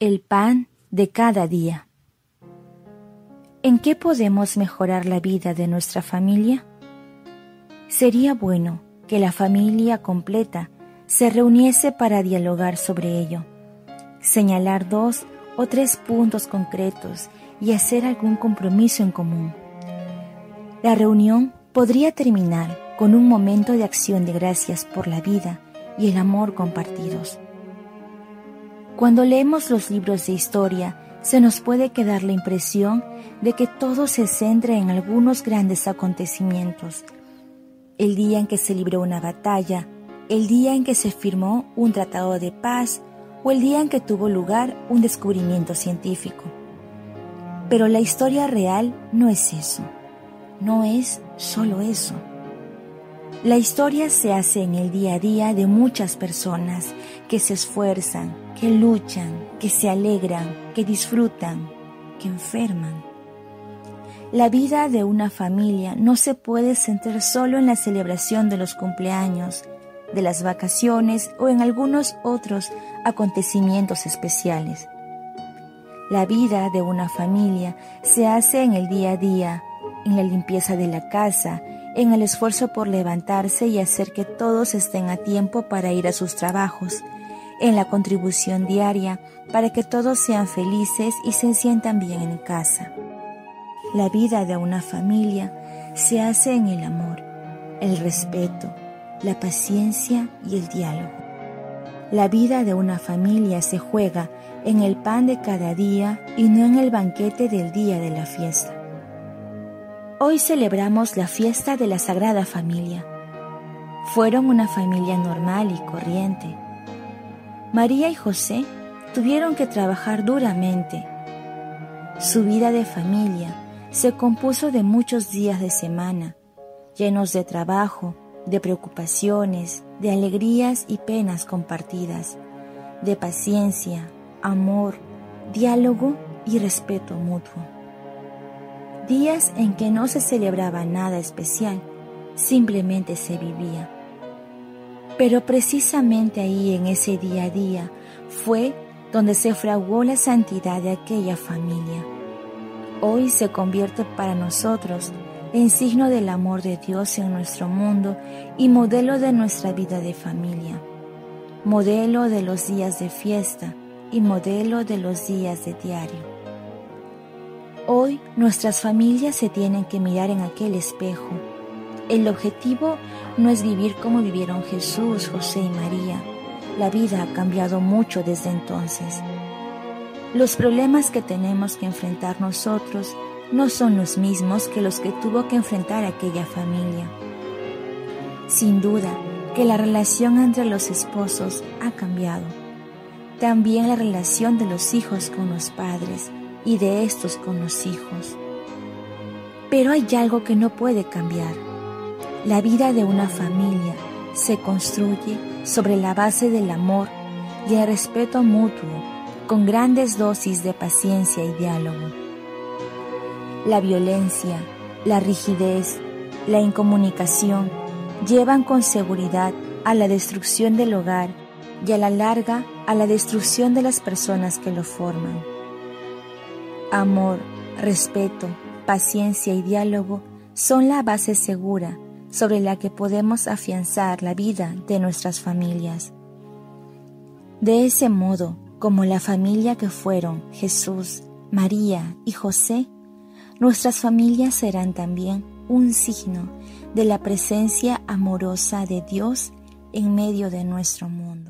El pan de cada día. ¿En qué podemos mejorar la vida de nuestra familia? Sería bueno que la familia completa se reuniese para dialogar sobre ello, señalar dos o tres puntos concretos y hacer algún compromiso en común. La reunión podría terminar con un momento de acción de gracias por la vida y el amor compartidos. Cuando leemos los libros de historia, se nos puede quedar la impresión de que todo se centra en algunos grandes acontecimientos. El día en que se libró una batalla, el día en que se firmó un tratado de paz o el día en que tuvo lugar un descubrimiento científico. Pero la historia real no es eso, no es solo eso. La historia se hace en el día a día de muchas personas que se esfuerzan, que luchan, que se alegran, que disfrutan, que enferman. La vida de una familia no se puede centrar solo en la celebración de los cumpleaños, de las vacaciones o en algunos otros acontecimientos especiales. La vida de una familia se hace en el día a día, en la limpieza de la casa, en el esfuerzo por levantarse y hacer que todos estén a tiempo para ir a sus trabajos, en la contribución diaria para que todos sean felices y se sientan bien en casa. La vida de una familia se hace en el amor, el respeto, la paciencia y el diálogo. La vida de una familia se juega en el pan de cada día y no en el banquete del día de la fiesta. Hoy celebramos la fiesta de la Sagrada Familia. Fueron una familia normal y corriente. María y José tuvieron que trabajar duramente. Su vida de familia se compuso de muchos días de semana, llenos de trabajo, de preocupaciones, de alegrías y penas compartidas, de paciencia, amor, diálogo y respeto mutuo días en que no se celebraba nada especial, simplemente se vivía. Pero precisamente ahí en ese día a día fue donde se fraguó la santidad de aquella familia. Hoy se convierte para nosotros en signo del amor de Dios en nuestro mundo y modelo de nuestra vida de familia, modelo de los días de fiesta y modelo de los días de diario. Hoy nuestras familias se tienen que mirar en aquel espejo. El objetivo no es vivir como vivieron Jesús, José y María. La vida ha cambiado mucho desde entonces. Los problemas que tenemos que enfrentar nosotros no son los mismos que los que tuvo que enfrentar aquella familia. Sin duda que la relación entre los esposos ha cambiado. También la relación de los hijos con los padres y de estos con los hijos. Pero hay algo que no puede cambiar. La vida de una familia se construye sobre la base del amor y el respeto mutuo, con grandes dosis de paciencia y diálogo. La violencia, la rigidez, la incomunicación llevan con seguridad a la destrucción del hogar y a la larga a la destrucción de las personas que lo forman. Amor, respeto, paciencia y diálogo son la base segura sobre la que podemos afianzar la vida de nuestras familias. De ese modo, como la familia que fueron Jesús, María y José, nuestras familias serán también un signo de la presencia amorosa de Dios en medio de nuestro mundo.